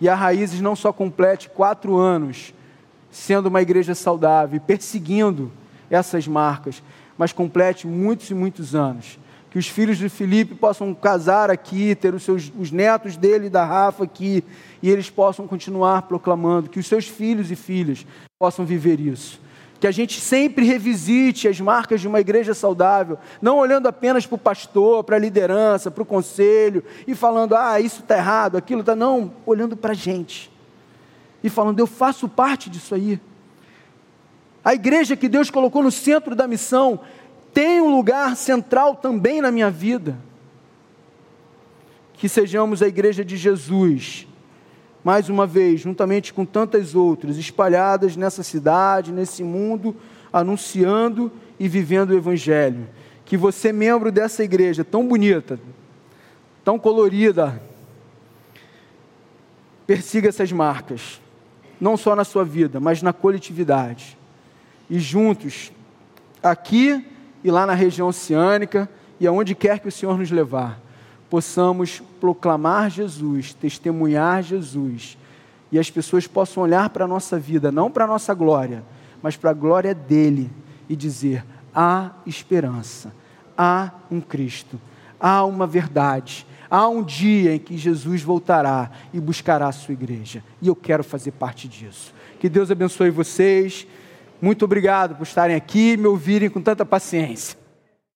E a Raízes não só complete quatro anos sendo uma igreja saudável, perseguindo essas marcas, mas complete muitos e muitos anos. Que os filhos de Felipe possam casar aqui, ter os, seus, os netos dele e da Rafa aqui, e eles possam continuar proclamando, que os seus filhos e filhas possam viver isso que a gente sempre revisite as marcas de uma igreja saudável, não olhando apenas para o pastor, para a liderança, para o conselho, e falando, ah, isso está errado, aquilo está. Não, olhando para a gente. E falando, eu faço parte disso aí. A igreja que Deus colocou no centro da missão tem um lugar central também na minha vida. Que sejamos a igreja de Jesus mais uma vez, juntamente com tantas outras, espalhadas nessa cidade, nesse mundo, anunciando e vivendo o Evangelho. Que você, membro dessa igreja tão bonita, tão colorida, persiga essas marcas, não só na sua vida, mas na coletividade. E juntos, aqui e lá na região oceânica e aonde quer que o Senhor nos levar possamos proclamar Jesus, testemunhar Jesus, e as pessoas possam olhar para a nossa vida, não para a nossa glória, mas para a glória dele, e dizer: há esperança, há um Cristo, há uma verdade, há um dia em que Jesus voltará e buscará a sua igreja, e eu quero fazer parte disso. Que Deus abençoe vocês. Muito obrigado por estarem aqui e me ouvirem com tanta paciência.